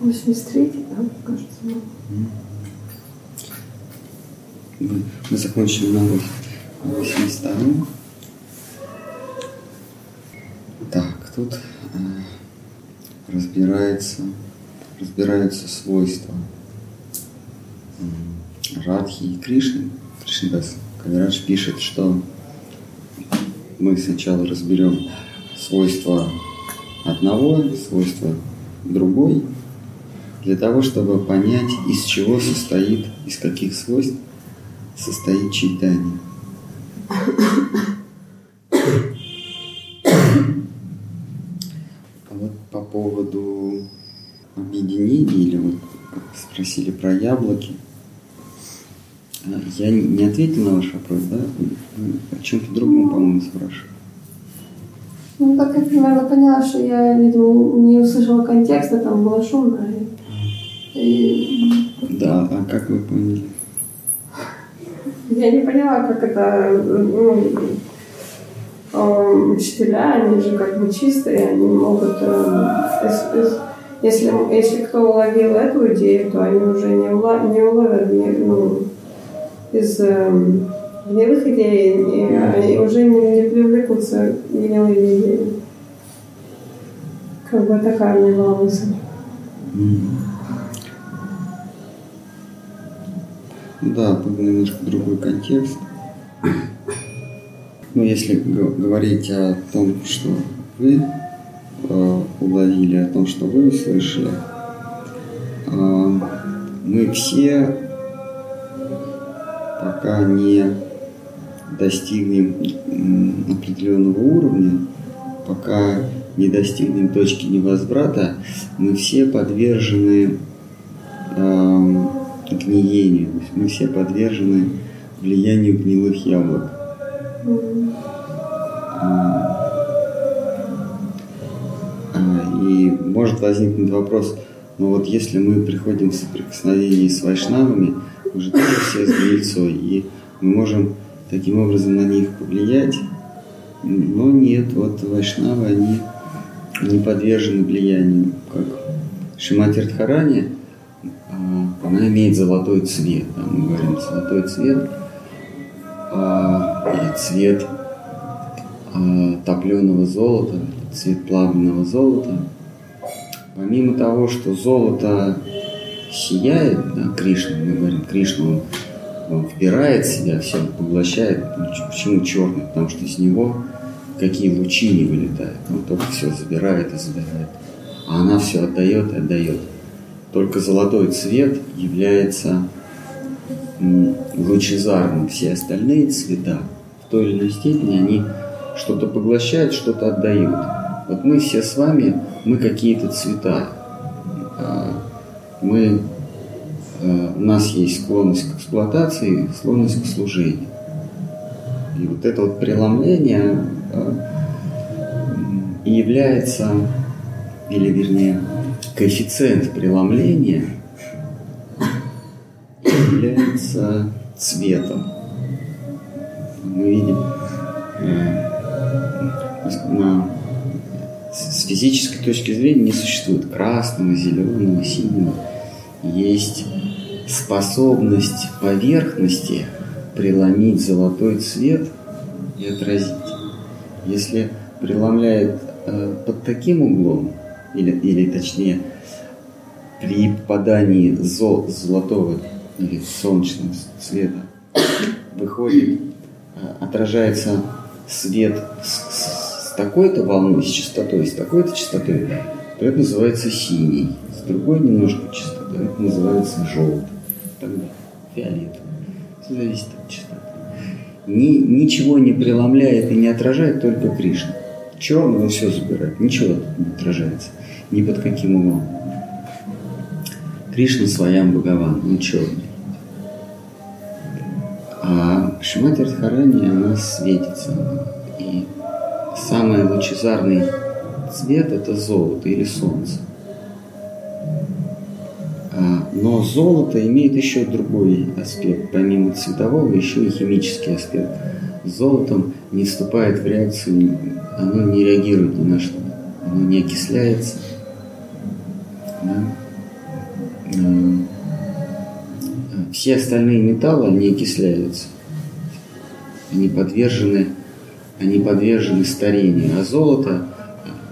83 да, кажется. Мы, закончили на 82 Так, тут э, разбирается, разбираются свойства Радхи и Кришны. Кришнадас Кавирадж пишет, что мы сначала разберем свойства одного, свойства другой, для того, чтобы понять, из чего состоит, из каких свойств состоит читание. А вот по поводу объединения, или вот спросили про яблоки, я не ответил на ваш вопрос, да? О чем-то другом, по-моему, спрашиваю. Ну, так я примерно поняла, что я, видимо, не услышала контекста, там было шумно. И... Да, а как вы поняли? Я не поняла, как это, ну, учителя, они же как бы чистые, они могут, э, если, если кто уловил эту идею, то они уже не, улов, не уловят ну, из гнилых эм, идей, и они уже не, не привлекутся гнилыми идеями. Как бы такая у меня была мысль. Да, тут немножко другой контекст. Но если говорить о том, что вы э, уловили, о том, что вы услышали, э, мы все пока не достигнем определенного уровня, пока не достигнем точки невозврата, мы все подвержены э, гниению. То есть мы все подвержены влиянию гнилых яблок. А, и может возникнуть вопрос, но вот если мы приходим в соприкосновение с вайшнавами, мы же тоже все с гнильцой, и мы можем таким образом на них повлиять, но нет, вот вайшнавы, они не подвержены влиянию, как Шимати Радхарани, она имеет золотой цвет. Да, мы говорим золотой цвет а, или цвет а, топленого золота, цвет плавленного золота. Помимо того, что золото сияет, да, Кришна, мы говорим, Кришна, он, он вбирает себя, все поглощает. Почему черный? Потому что из него какие лучи не вылетают. Он только все забирает и забирает. А она все отдает и отдает. Только золотой цвет является лучезарным. Все остальные цвета в той или иной степени они что-то поглощают, что-то отдают. Вот мы все с вами, мы какие-то цвета. А, мы, а, у нас есть склонность к эксплуатации, склонность к служению. И вот это вот преломление а, и является, или вернее, коэффициент преломления является цветом. Мы видим э, на, с физической точки зрения не существует красного, зеленого, синего. Есть способность поверхности преломить золотой цвет и отразить. Если преломляет э, под таким углом, или, или точнее, при попадании зол, золотого или солнечного цвета выходит, а, отражается свет с, с такой-то волной, с частотой, с такой-то частотой, то это называется синий. С другой немножко частотой, это называется желтый. Тогда фиолетовый. Все зависит от частоты. Ни, ничего не преломляет и не отражает только Кришна. Черный он все забирает, ничего не отражается ни под каким углом. Кришна своям Бхагаван, он черный. А Шимати Радхарани, она светится. И самый лучезарный цвет – это золото или солнце. А, но золото имеет еще другой аспект, помимо цветового, еще и химический аспект. Золотом не вступает в реакцию, оно не реагирует ни на что, оно не окисляется, да? все остальные металлы, они окисляются. Они подвержены, они подвержены старению. А золото,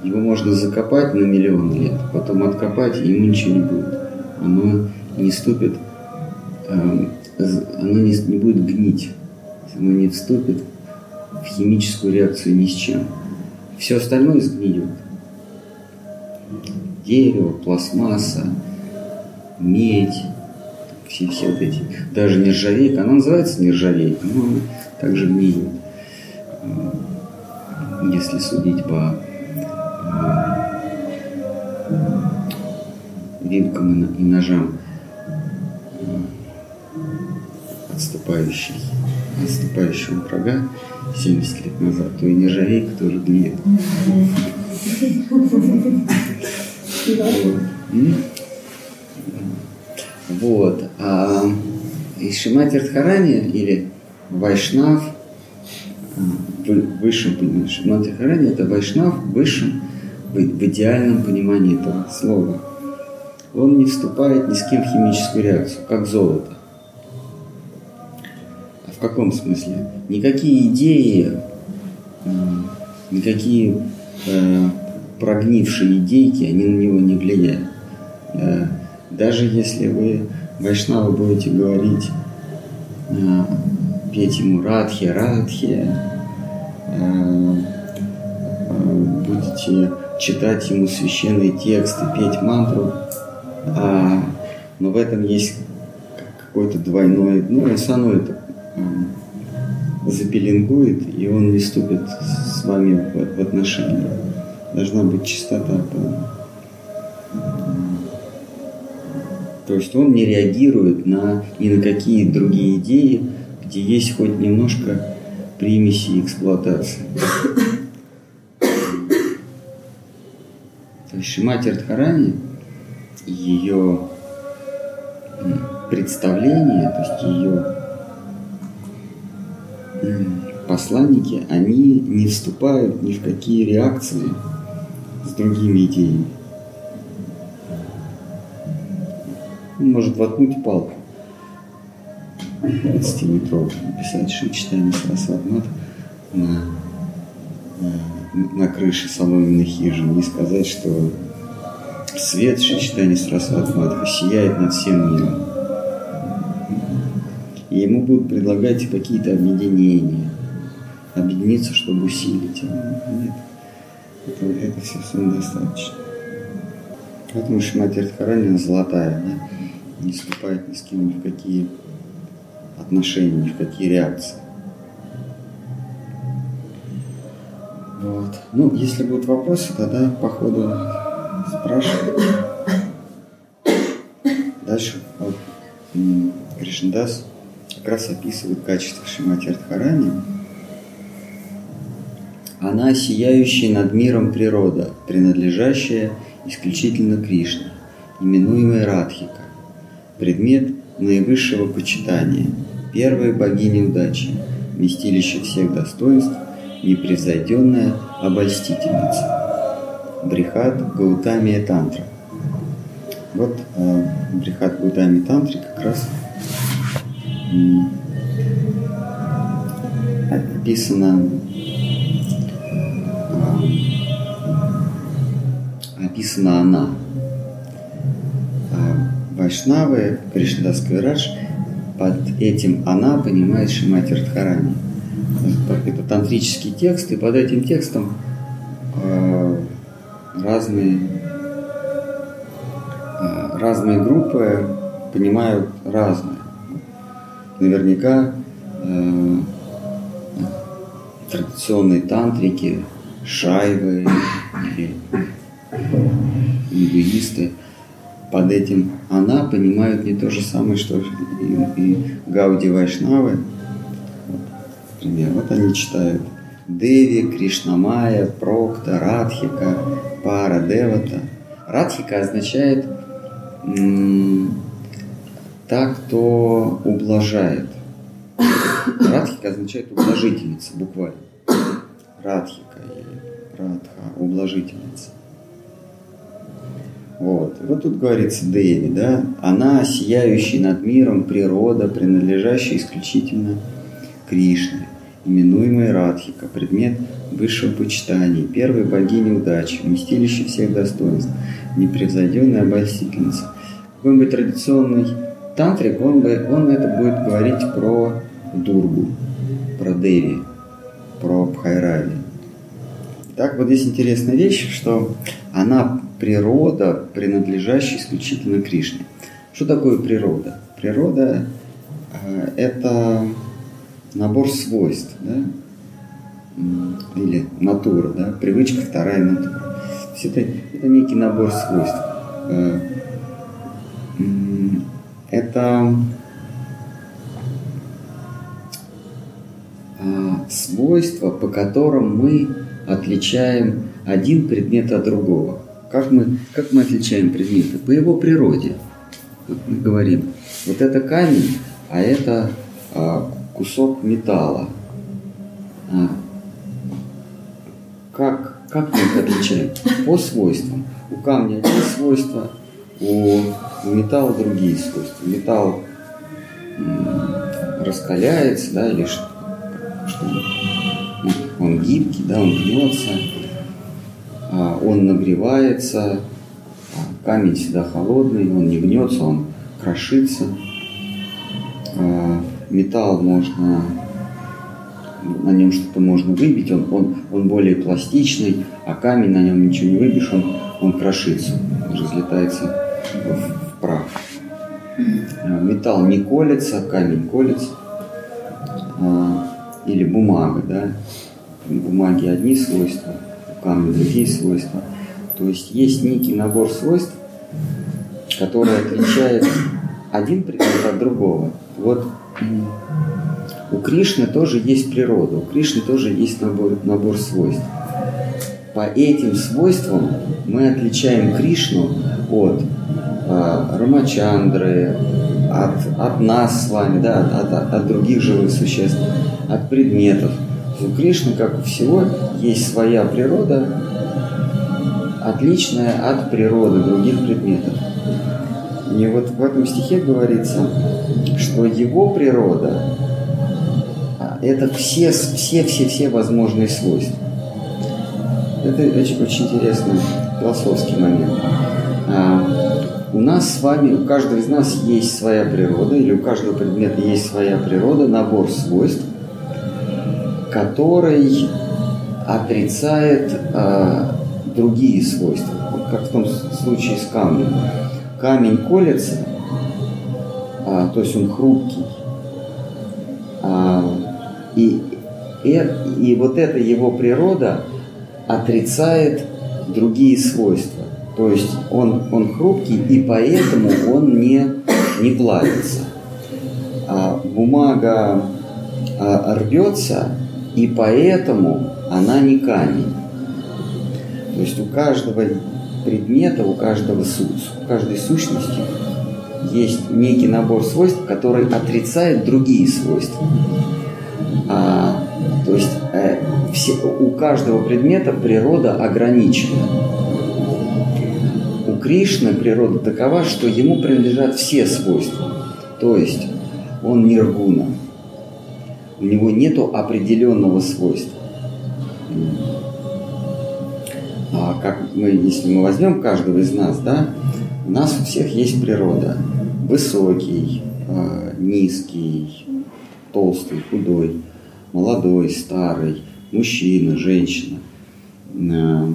его можно закопать на миллион лет, потом откопать, и ему ничего не будет. Оно не ступит, эм, оно не, не будет гнить, оно не вступит в химическую реакцию ни с чем. Все остальное сгниет. Дерево, пластмасса, медь, все, все вот эти, даже нержавейка, она называется нержавейка, но она также гниет. Если судить по вилкам и ножам отступающих, отступающего врага 70 лет назад, то и нержавейка тоже гниет. Вот. А из Шимати Радхарани или Вайшнав высшем понимании. Шимати Радхарани это Вайшнав в высшем, в идеальном понимании этого слова. Он не вступает ни с кем в химическую реакцию, как золото. А в каком смысле? Никакие идеи, никакие э, прогнившие идейки, они на него не влияют. Э, даже если вы, вайшнавы, будете говорить, э, петь ему радхи, радхи, э, будете читать ему священные тексты, петь мантру, а, но в этом есть какой-то двойной, ну, он само это запеленгует, и он не вступит с вами в отношения. Должна быть чистота. То есть он не реагирует на, ни на какие другие идеи, где есть хоть немножко примеси эксплуатации. То есть Шимати Радхарани, ее представление, то есть ее посланники, они не вступают ни в какие реакции другими идеями. Он может воткнуть палку 20-метровую, написать Шичтани Сарасватмат на, на, крыше соломенной хижины и сказать, что свет Шичтани Сарасватматха сияет над всем миром. И ему будут предлагать какие-то объединения, объединиться, чтобы усилить. Нет, это, это все самодостаточно. Поэтому Шимати Радхаранина золотая, да? не вступает ни с кем ни в какие отношения, ни в какие реакции. Вот. Ну, если будут вопросы, тогда по ходу спрашиваю. Дальше вот, Кришндас как раз описывает качество Шимати Радхарани. Она сияющая над миром природа, принадлежащая исключительно Кришне, именуемая Радхика, предмет наивысшего почитания, первая богиня удачи, вместилище всех достоинств, непревзойденная обольстительница. Брихат Гаутамия Тантра. Вот э, Брихат Гаутамия Тантри как раз э, описано описана она. А Вайшнавы, Кришнадас Кавирадж, под этим она понимает Шимати Радхарани. Это тантрический текст, и под этим текстом э, разные, э, разные группы понимают разное. Наверняка э, традиционные тантрики, шайвы индуисты, под этим она понимают не то же самое, что и, и Гауди Вайшнавы. Вот, например, вот они читают Деви, Кришнамая, Прокта, Радхика, Пара, Девата. Радхика означает м- та, кто ублажает. Радхика означает ублажительница, буквально. Радхика или Радха, ублажительница. Вот. вот тут говорится Деви, да, она сияющая над миром природа, принадлежащая исключительно Кришне, именуемая Радхика, предмет высшего почитания, первой богини удачи, вместилище всех достоинств, непревзойденная обольстительница. Какой-нибудь традиционный тантрик, он, бы, он это будет говорить про Дургу, про Деви, про Бхайрави. Так вот здесь интересная вещь, что она природа, принадлежащая исключительно Кришне. Что такое природа? Природа э, – это набор свойств, да? или натура, да? привычка вторая натура. То есть это, это некий набор свойств. Э, это а, свойства, по которым мы отличаем один предмет от другого. Как мы, как мы отличаем предметы? По его природе. Вот мы говорим, вот это камень, а это а, кусок металла. А, как, как мы их отличаем? По свойствам. У камня одни свойства, у, у металла другие свойства. Металл раскаляется, да, или что, что он гибкий, да, он гнется, он нагревается, а камень всегда холодный, он не гнется, он крошится. А, металл можно, на нем что-то можно выбить, он, он, он более пластичный, а камень на нем ничего не выбьешь, он, он крошится, разлетается в, в прах. Металл не колется, камень колется. Или бумага, да, бумаги одни свойства, камня другие свойства. То есть есть некий набор свойств, который отличает один предмет от другого. Вот у Кришны тоже есть природа, у Кришны тоже есть набор, набор свойств. По этим свойствам мы отличаем Кришну от э, Рамачандры, от, от нас с вами, да, от, от, от других живых существ, от предметов – у Кришны, как у всего, есть своя природа, отличная от природы других предметов. И вот в этом стихе говорится, что его природа – это все, все, все, все возможные свойства. Это очень, очень интересный философский момент. А, у нас с вами, у каждого из нас есть своя природа, или у каждого предмета есть своя природа, набор свойств, который отрицает э, другие свойства. Вот как в том случае с камнем. Камень колется, а, то есть он хрупкий. А, и, и, и вот эта его природа отрицает другие свойства. То есть он, он хрупкий, и поэтому он не, не плавится. А бумага а, рвется, и поэтому она не камень. То есть у каждого предмета, у каждого у каждой сущности есть некий набор свойств, который отрицает другие свойства. А, то есть э, все, у каждого предмета природа ограничена. У Кришны природа такова, что ему принадлежат все свойства. То есть он ниргуна, у него нет определенного свойства. А как мы, если мы возьмем каждого из нас, да, у нас у всех есть природа. Высокий, э, низкий, толстый, худой, молодой, старый, мужчина, женщина. Э,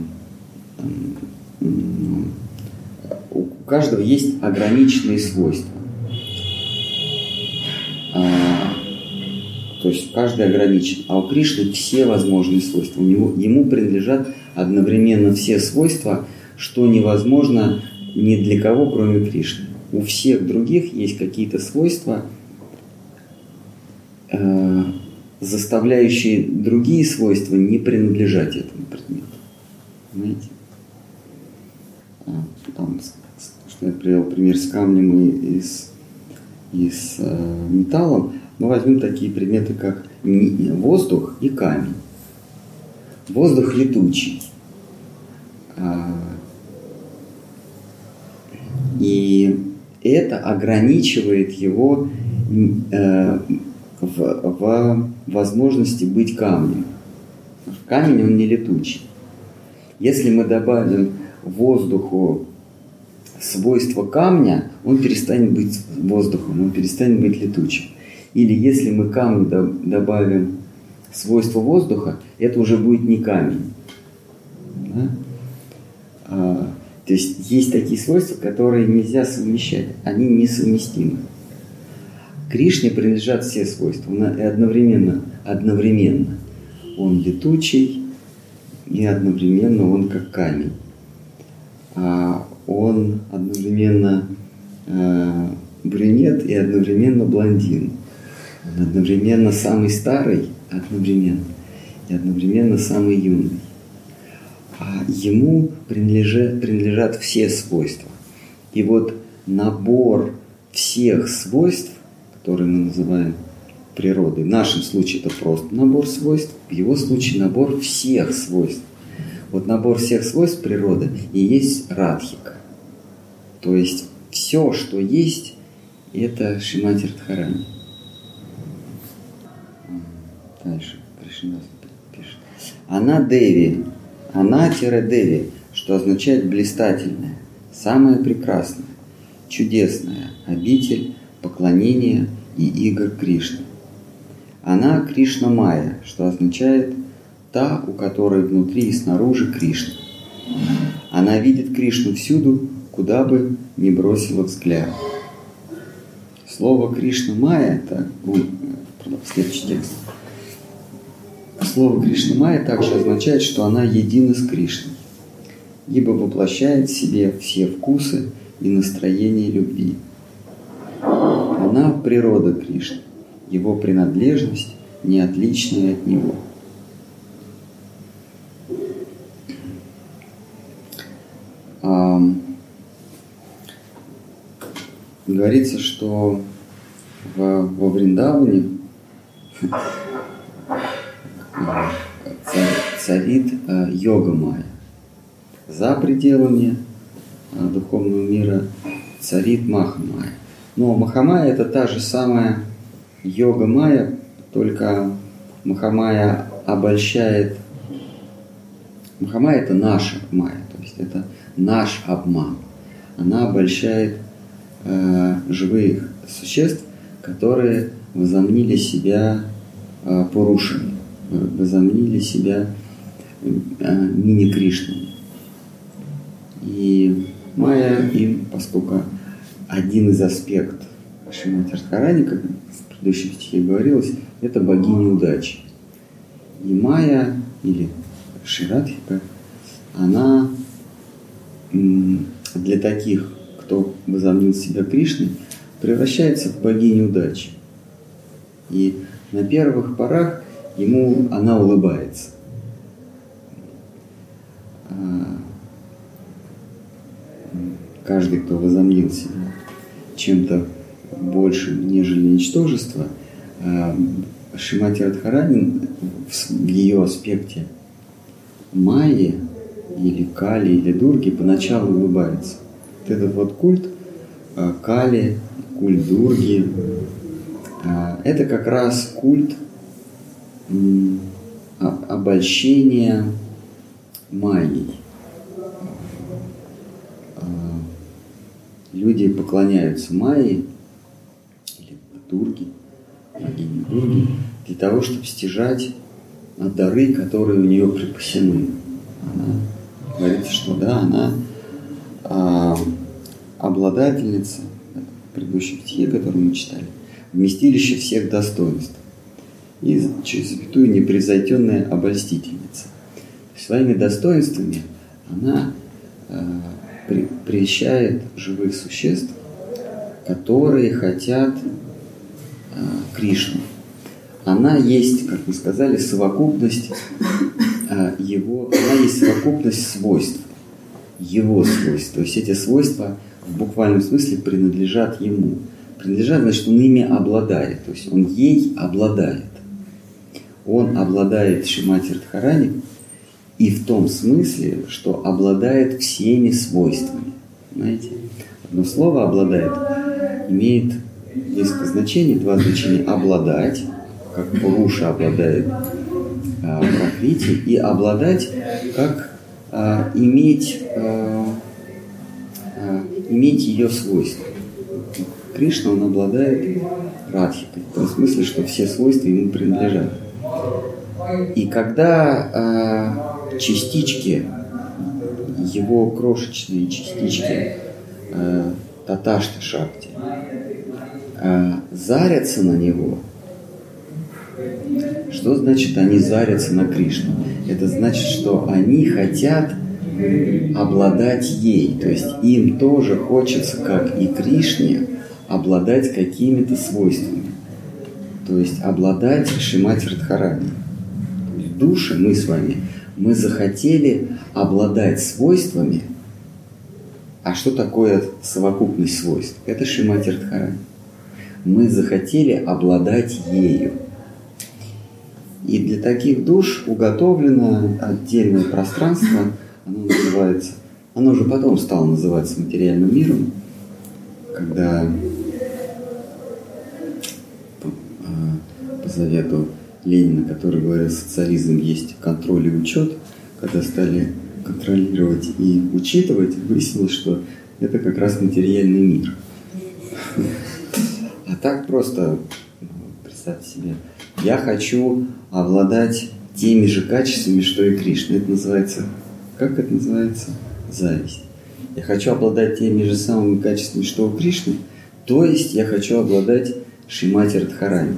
у каждого есть ограниченные свойства. То есть каждый ограничен. А у Кришны все возможные свойства. У него, ему принадлежат одновременно все свойства, что невозможно ни для кого, кроме Кришны. У всех других есть какие-то свойства, э, заставляющие другие свойства не принадлежать этому предмету. Понимаете? А, там, что я привел пример с камнем и, с, и с э, металлом мы возьмем такие предметы, как воздух и камень. Воздух летучий. А, И это ограничивает его э, в, в возможности быть камнем. Камень, он не летучий. Если мы добавим воздуху свойства камня, он перестанет быть воздухом, он перестанет быть летучим. Или если мы камню добавим свойство воздуха, это уже будет не камень. Да? А, то есть есть такие свойства, которые нельзя совмещать, они несовместимы. Кришне принадлежат все свойства, он одновременно, одновременно. Он летучий, и одновременно он как камень. А он одновременно э, брюнет и одновременно блондин. Одновременно самый старый, одновременно, и одновременно самый юный. А ему принадлежат, принадлежат все свойства. И вот набор всех свойств, которые мы называем природой, в нашем случае это просто набор свойств, в его случае набор всех свойств. Вот набор всех свойств природы и есть радхика. То есть все, что есть, это Шимати Радхарани. Дальше Кришнадас пишет. Она Деви, она-Деви, что означает блистательная, самая прекрасная, чудесная обитель поклонения и игр Кришны. Она Кришна Майя, что означает та, у которой внутри и снаружи Кришна. Она видит Кришну всюду, куда бы ни бросила взгляд. Слово Кришна Майя, это следующий текст. Слово Кришна Майя также означает, что она едина с Кришной, ибо воплощает в себе все вкусы и настроения любви. Она природа Кришны, его принадлежность не отличная от него – говорится, что во, во Вриндаване царит э, йога майя. За пределами э, духовного мира царит Махамая. Но Махамая это та же самая йога майя, только Махамая обольщает. Махамая это наша майя, то есть это наш обман. Она обольщает э, живых существ, которые возомнили себя э, порушами, возомнили себя э, мини-кришнами. И Майя им, поскольку один из аспектов Шимати Радхарани, как в предыдущем стихе говорилось, это богиня удачи. И Майя, или Ширадхика, она для таких кто возомнил себя Кришной, превращается в богиню удачи. И на первых порах ему она улыбается. А, каждый, кто возомнил себя чем-то большим, нежели ничтожество, а, Шимати Радхаранин в ее аспекте Майи или Кали или Дурги поначалу улыбается – этот вот культ э, Кали, культ Дурги, это как раз культ обольщения магией. Э, люди поклоняются Майе или Дурге, богине Дурги, для того, чтобы стяжать дары, которые у нее припасены. Она говорится, что да, она а, обладательница, в предыдущем стихе, мы читали, вместилище всех достоинств и через запятую непревзойденная обольстительница. Своими достоинствами она э, при, живых существ, которые хотят э, Кришну. Она есть, как мы сказали, совокупность э, его, она есть совокупность свойств его свойств. То есть эти свойства в буквальном смысле принадлежат ему. Принадлежат, значит, он ими обладает. То есть он ей обладает. Он обладает Шимати Радхарани и в том смысле, что обладает всеми свойствами. Знаете? Но слово «обладает» имеет несколько значений, два значения «обладать», как Пуруша обладает а, Пракрити, и «обладать» как а, иметь, а, а, иметь ее свойства. Кришна, он обладает радхикой, в том смысле, что все свойства ему принадлежат. И когда э, частички, его крошечные частички э, Таташта Шакти э, зарятся на него, что значит они зарятся на Кришну? Это значит, что они хотят обладать ей. То есть им тоже хочется, как и Кришне, обладать какими-то свойствами. То есть обладать Шимати Радхарани души, мы с вами, мы захотели обладать свойствами. А что такое совокупность свойств? Это Шимати Радхарани. Мы захотели обладать ею. И для таких душ уготовлено отдельное пространство, оно называется, оно уже потом стало называться материальным миром, когда по, а, по завету Ленина, который говорил, социализм есть контроль и учет, когда стали контролировать и учитывать, выяснилось, что это как раз материальный мир. А так просто, ну, представьте себе, я хочу обладать теми же качествами, что и Кришна. Это называется, как это называется? Зависть. Я хочу обладать теми же самыми качествами, что у Кришны, то есть я хочу обладать Шимати Радхарани.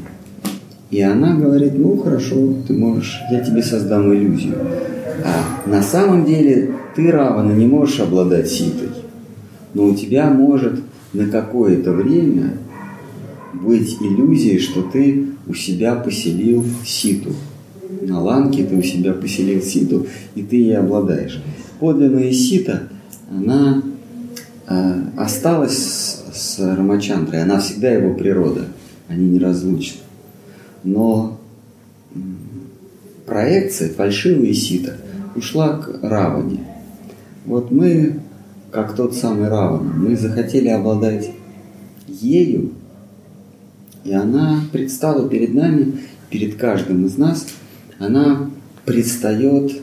И она говорит, ну хорошо, ты можешь, я тебе создам иллюзию. А на самом деле ты, Равана, не можешь обладать ситой. Но у тебя может на какое-то время быть иллюзией, что ты у себя поселил ситу. На ланке ты у себя поселил ситу, и ты ей обладаешь. Подлинная сита, она э, осталась с, с Рамачандрой, она всегда его природа, они неразлучны но проекция, фальшивая сита, ушла к Раване. Вот мы, как тот самый Раван, мы захотели обладать ею, и она предстала перед нами, перед каждым из нас, она предстает,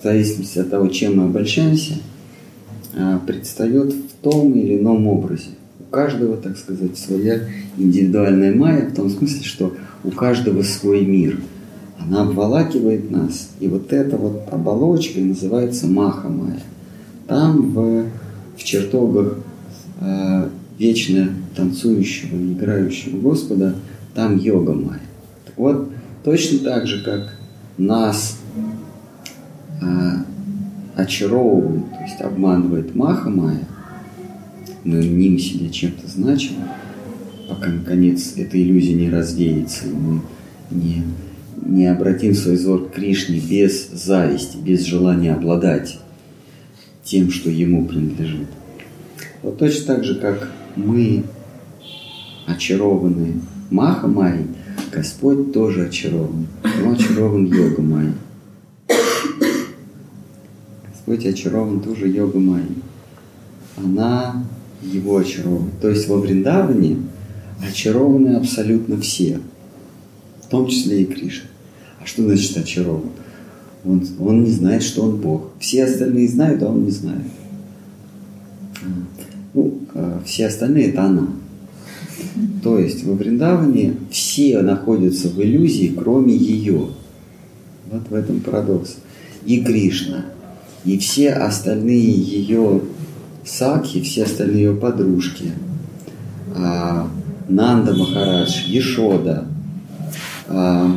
в зависимости от того, чем мы обольщаемся, а, предстает в том или ином образе каждого, так сказать, своя индивидуальная майя, в том смысле, что у каждого свой мир. Она обволакивает нас, и вот эта вот оболочка называется маха майя. Там в, в чертогах э, вечно танцующего играющего Господа, там йога майя. Так вот, точно так же, как нас э, очаровывает, то есть обманывает маха майя, мы мним себя чем-то значимым, пока, наконец, эта иллюзия не развеется, и мы не, не обратим свой взор к Кришне без зависти, без желания обладать тем, что ему принадлежит. Вот точно так же, как мы очарованы Маха Майей, Господь тоже очарован. Он очарован йога Майей. Господь очарован тоже йога Майей. Она его очаровывает. То есть во Вриндаване очарованы абсолютно все, в том числе и Кришна. А что значит очарован? Он, он не знает, что он Бог. Все остальные знают, а он не знает. Ну, а все остальные это она. То есть во Вриндаване все находятся в иллюзии, кроме ее. Вот в этом парадокс. И Кришна, и все остальные ее Сакхи, все остальные ее подружки, а, Нанда Махарадж, Ешода, а,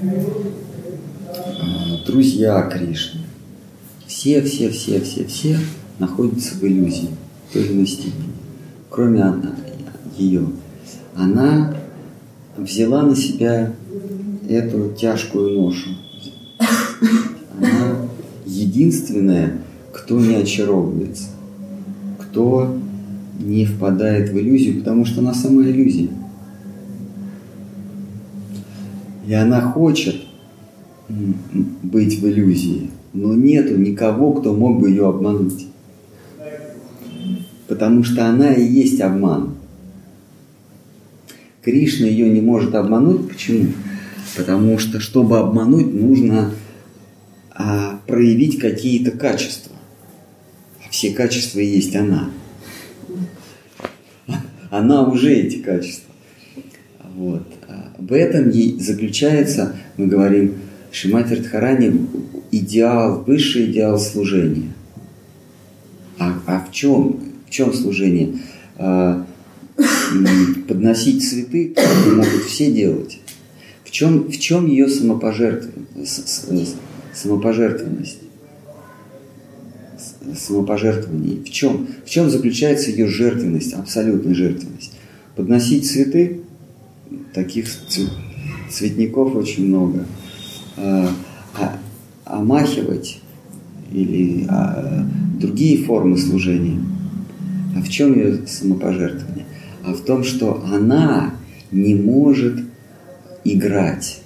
а, друзья Кришны. Все, все, все, все, все находятся в иллюзии в той или иной степени. Кроме она, ее. Она взяла на себя эту тяжкую ношу. Она единственная, кто не очаровывается кто не впадает в иллюзию, потому что она сама иллюзия. И она хочет быть в иллюзии, но нету никого, кто мог бы ее обмануть. потому что она и есть обман. Кришна ее не может обмануть. Почему? Потому что, чтобы обмануть, нужно а, проявить какие-то качества. Все качества есть она. Она уже эти качества. Вот. В этом ей заключается, мы говорим, Шимати Радхарани идеал, высший идеал служения. А, а в чем? В чем служение? А, подносить цветы могут все делать. В чем, в чем ее самопожертвованность? самопожертвованность? Самопожертвование. В чем? В чем заключается ее жертвенность, абсолютная жертвенность? Подносить цветы, таких цветников очень много. А, а, омахивать или а, другие формы служения. А в чем ее самопожертвование? а в том, что она не может играть.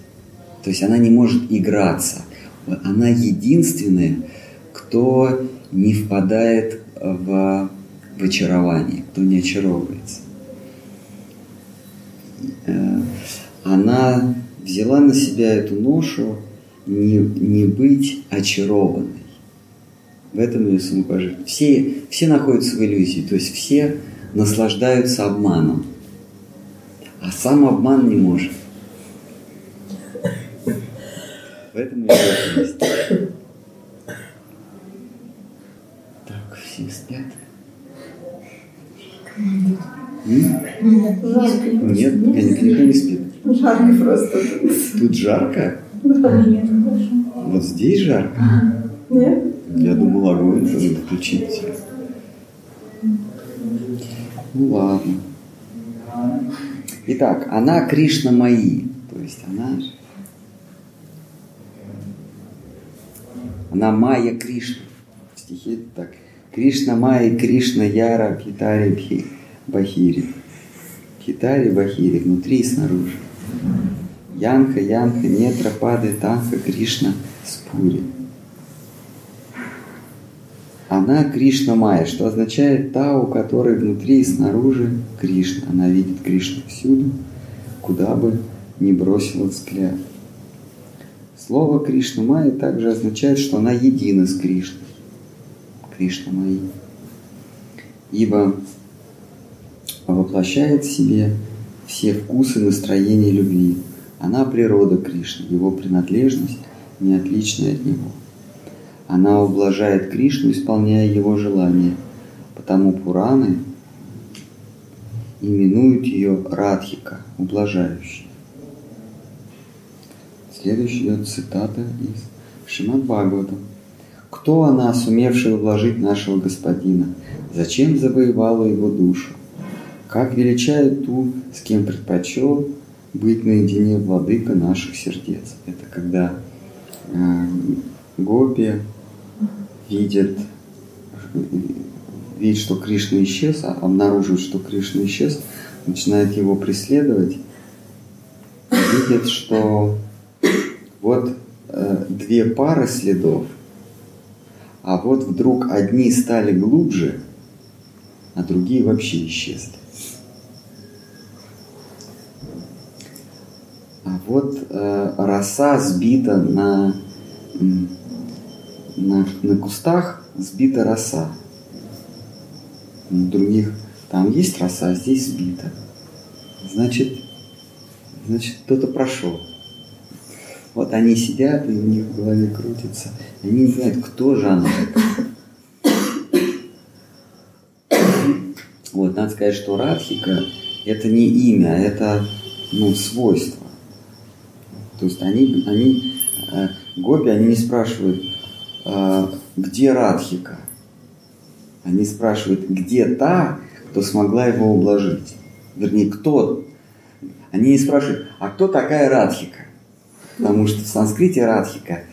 То есть она не может играться. Она единственная, кто не впадает в, в очарование, кто не очаровывается. Э, она взяла на себя эту ношу не, не быть очарованной. В этом ее самопожертвование. Все, все находятся в иллюзии, то есть все наслаждаются обманом, а сам обман не может. В этом есть. Так, спят? Нет, Нет, никто не спит. Жарко просто. Тут жарко? Да. Вот здесь жарко? Нет? Я думал, огонь надо включить. Ну ладно. Итак, она Кришна мои. То есть она... Она Майя Кришна. В стихе так. Кришна Майя, Кришна Яра, Хитари Бхи, Бахири. Хитари Бахири, внутри и снаружи. Янха, Янха, Нетра, Пады, Танха, Кришна, Спури. Она Кришна Майя, что означает та, у которой внутри и снаружи Кришна. Она видит Кришну всюду, куда бы ни бросила взгляд. Слово Кришна Майя также означает, что она едина с Кришной. Кришна Майя. Ибо воплощает в себе все вкусы настроения любви. Она природа Кришны, его принадлежность не отличная от него. Она ублажает Кришну, исполняя его желания. Потому Пураны именуют ее Радхика, ублажающей. Следующая цитата из Шимат Бхагавата. Кто она, сумевшая ублажить нашего господина? Зачем завоевала его душу? Как величает ту, с кем предпочел быть наедине владыка наших сердец? Это когда э, Гопи видит, видит, что Кришна исчез, а обнаруживает, что Кришна исчез, начинает его преследовать, видит, что вот э, две пары следов, а вот вдруг одни стали глубже, а другие вообще исчезли. А вот э, роса сбита на на, на кустах сбита роса. На других там есть роса, а здесь сбита. Значит, значит кто-то прошел. Вот они сидят, и у них в голове крутится. Они не знают, кто же она. Вот, надо сказать, что Радхика – это не имя, это ну, свойство. То есть они, они э, гопи, они не спрашивают, а, где Радхика? Они спрашивают, где та, кто смогла его ублажить? Вернее, кто? Они не спрашивают, а кто такая Радхика? Потому что в санскрите Радхика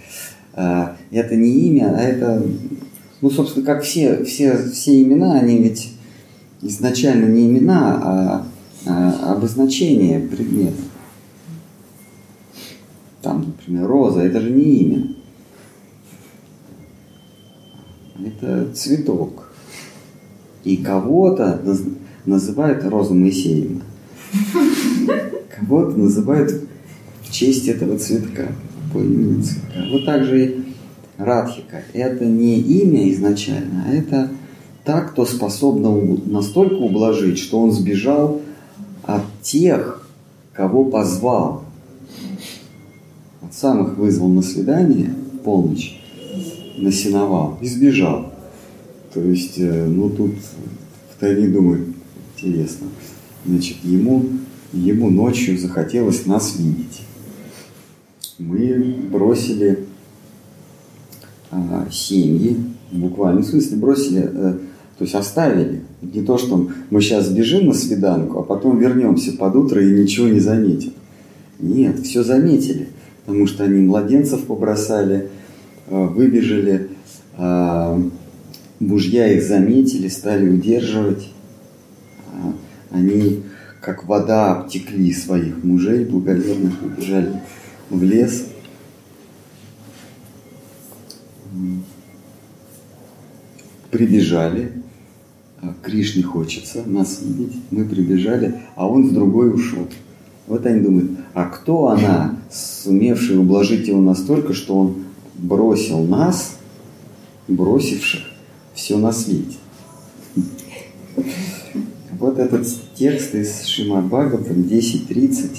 э, это не имя, а это, ну, собственно, как все, все, все имена, они ведь изначально не имена, а, а обозначение предмета. Там, например, роза, это же не имя. Это цветок. И кого-то называют Роза Моисеевна. Кого-то называют честь этого цветка, по имени цветка. Вот так же и Радхика. Это не имя изначально, а это та, кто способна настолько ублажить, что он сбежал от тех, кого позвал. От самых вызвал на свидание в полночь, насиновал и сбежал. То есть, э, ну тут втайне думаю, интересно. Значит, ему, ему ночью захотелось нас видеть. Мы бросили а, семьи, в буквальном смысле бросили, а, то есть оставили. Не то, что мы сейчас бежим на свиданку, а потом вернемся под утро и ничего не заметим. Нет, все заметили, потому что они младенцев побросали, а, выбежали, а, мужья их заметили, стали удерживать. Они, как вода, обтекли своих мужей благоверных, убежали в лес – прибежали, а Кришне хочется нас видеть, мы прибежали, а он в другой ушел. Вот они думают, а кто она, сумевшая ублажить его настолько, что он бросил нас, бросивших все на свете. Вот этот текст из Шимат Бхагаватам 10.30,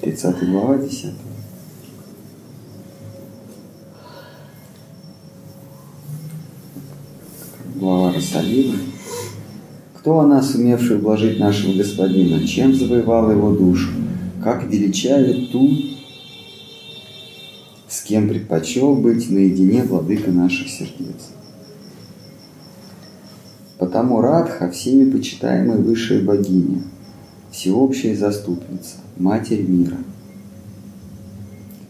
30 глава, 10. Глава Росалима. Кто она, сумевшая ублажить нашего господина? Чем завоевала его душу? Как величали ту, с кем предпочел быть наедине владыка наших сердец? Потому Радха всеми почитаемая высшая богиня, всеобщая заступница, Матерь мира.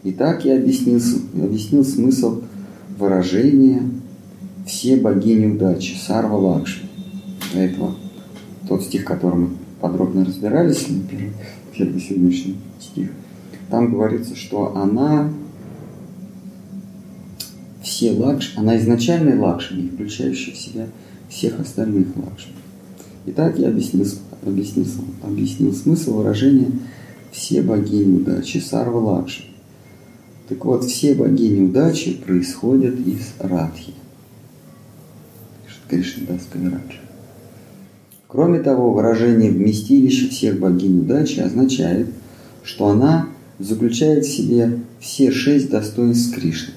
Итак, я объяснил, объяснил смысл выражения все богини удачи, Сарва Лакшми. До этого тот стих, который мы подробно разбирались, первый сегодняшний стих, там говорится, что она все лакшми, она изначальная лакшми, включающая в себя всех остальных лакшми. Итак, я объяснил, объяснил, объяснил смысл выражения «все богини удачи Сарва Лакшми». Так вот, все богини удачи происходят из Радхи. Кришнадас Кавираджа. Кроме того, выражение «вместилище всех богинь удачи» означает, что она заключает в себе все шесть достоинств Кришны.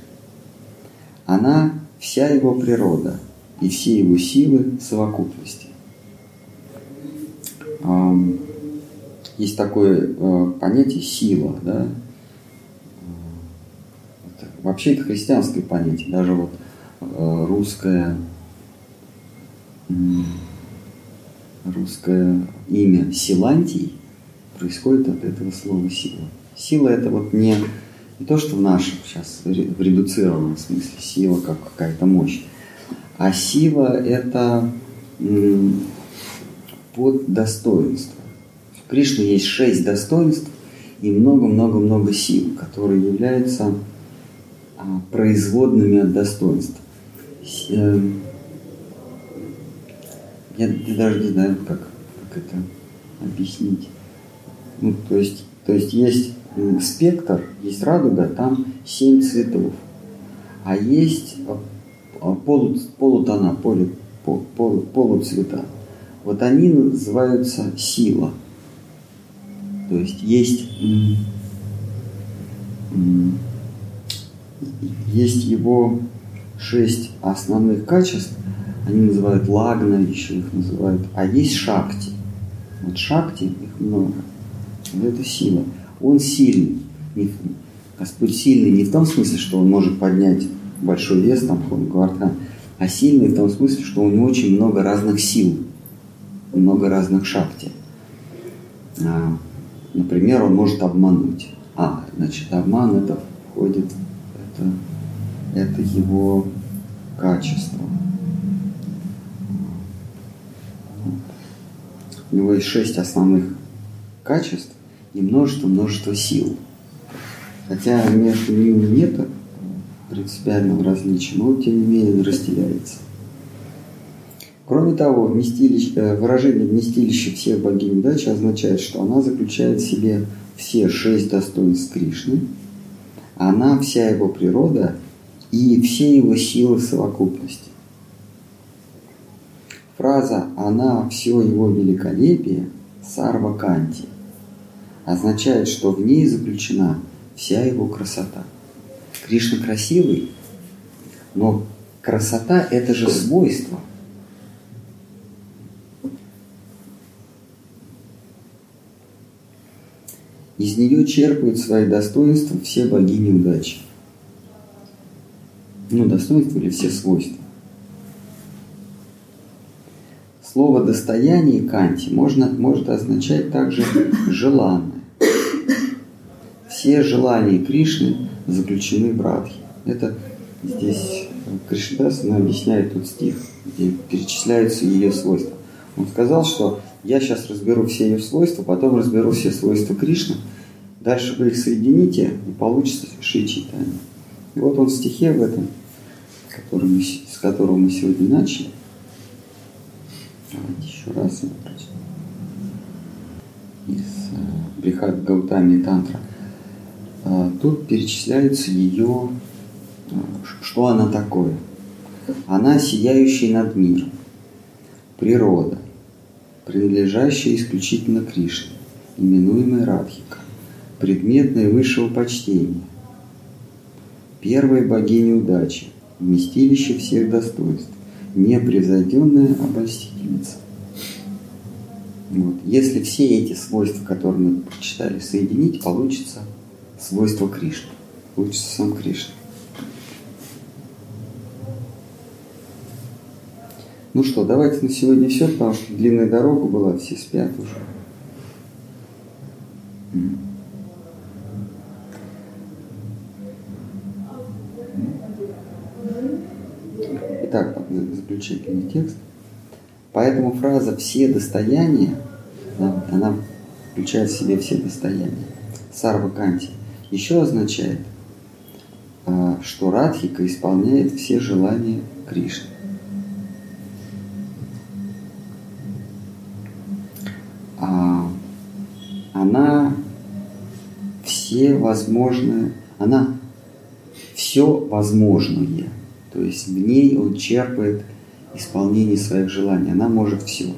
Она – вся его природа и все его силы совокупности. Есть такое э, понятие «сила», да? Вообще это христианское понятие, даже вот э, русское русское имя Силантий происходит от этого слова сила. Сила это вот не, не то, что в нашем сейчас в редуцированном смысле сила как какая-то мощь, а сила это под достоинство. У Кришны есть шесть достоинств и много-много-много сил, которые являются а, производными от достоинства. Я, я даже не знаю, как, как это объяснить. Ну, то есть, то есть есть спектр, есть радуга, там семь цветов. А есть а, полу, полутона, полу, полу, полуцвета. Вот они называются сила. То есть есть, есть его шесть основных качеств, они называют лагна, еще их называют. А есть шакти. Вот шакти, их много. Вот это сила. Он сильный. Господь сильный не в том смысле, что он может поднять большой вес, там, Гвардхан, а сильный в том смысле, что у него очень много разных сил, много разных шакти. А, например, он может обмануть. А, значит, обман это входит, это, это его качество. У него есть шесть основных качеств и множество-множество сил. Хотя между ними нет принципиального различия, но тем не менее он разделяется. Кроме того, вместилище, э, выражение «вместилище всех богинь удачи» означает, что она заключает в себе все шесть достоинств Кришны, она вся его природа и все его силы в совокупности. Фраза «она все его великолепие» Сарва Канти означает, что в ней заключена вся его красота. Кришна красивый, но красота – это же свойство – Из нее черпают свои достоинства все богини удачи. Ну, достоинства или все свойства. Слово «достояние» Канти можно, может означать также «желанное». Все желания Кришны заключены в Радхе. Это здесь Кришнадас объясняет тут стих, где перечисляются ее свойства. Он сказал, что я сейчас разберу все ее свойства, потом разберу все свойства Кришны. Дальше вы их соедините, и получится Шри Чайтанья. И вот он в стихе в этом, который мы, с которого мы сегодня начали. Давайте еще раз. Из э, Брихат Гаутами Тантра. А, тут перечисляются ее, э, что она такое. Она сияющая над миром, природа, принадлежащая исключительно Кришне, именуемая Радхика, предметная высшего почтения, первая богиня удачи, вместилище всех достоинств, непревзойденная обольстительница. Вот. Если все эти свойства, которые мы прочитали, соединить, получится свойство Кришны. Получится сам Кришна. Ну что, давайте на сегодня все, потому что длинная дорога была, все спят уже. Итак, заключительный текст. Поэтому фраза «все достояния», она включает в себе все достояния, Сарва Канти, еще означает, а, что Радхика исполняет все желания Кришны. она все возможные, она все возможное. То есть в ней он черпает исполнение своих желаний. Она может все.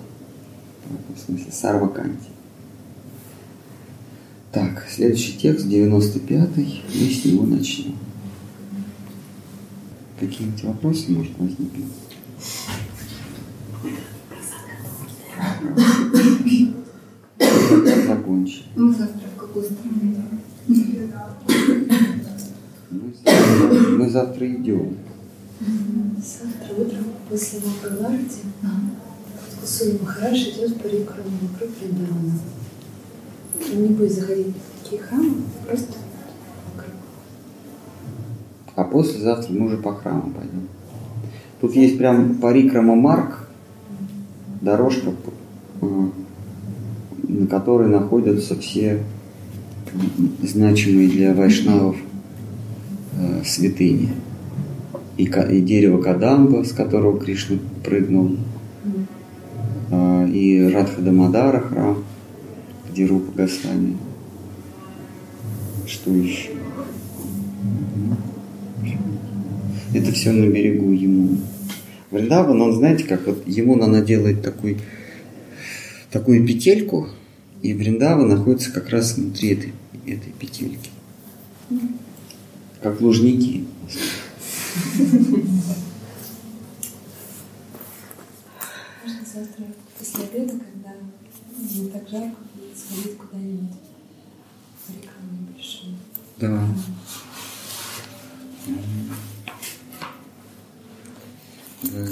В смысле, сарваканти. Так, следующий текст, 95-й, мы с него начнем. Какие-нибудь вопросы, может, возникнуть? закончили. Мы завтра в какую страну мы завтра идем. Завтра утром после Махаларти Кусуя Махараш идет по рекрому вокруг Вриндавана. Он не будет заходить в такие храмы, просто вокруг. А послезавтра мы уже по храму пойдем. Тут есть прям парикрама Марк, дорожка на которой находятся все значимые для вайшнавов э, святыни. И, и дерево Кадамба, с которого Кришна прыгнул, э, и Радхадамадара храм, где Рупа Госвами. Что еще? Это все на берегу ему. Вриндаван, он, знаете, как вот ему надо делать такой, такую петельку, и Вриндава находится как раз внутри этой, этой петельки. Как лужники. Можно завтра после обеда, когда не так жарко, сходить куда-нибудь в рекламу небольшую. Да. да.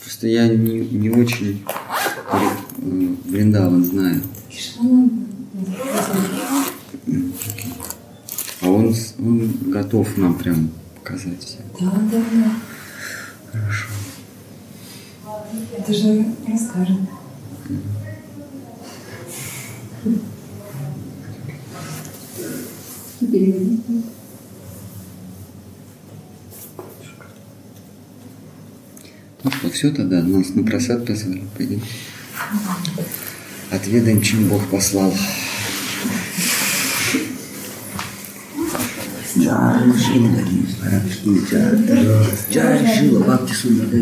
Просто я не, не очень Вриндаван знаю. А он, он готов нам прям показать все. Да, да, да. Хорошо. Это же расскажет. Переведи. Ну что, все. тогда, нас на просад позвали, пойдем. Отведаем, чем Бог послал. Джай Шила Харашки Джай Джай Шила Бхакти Сундари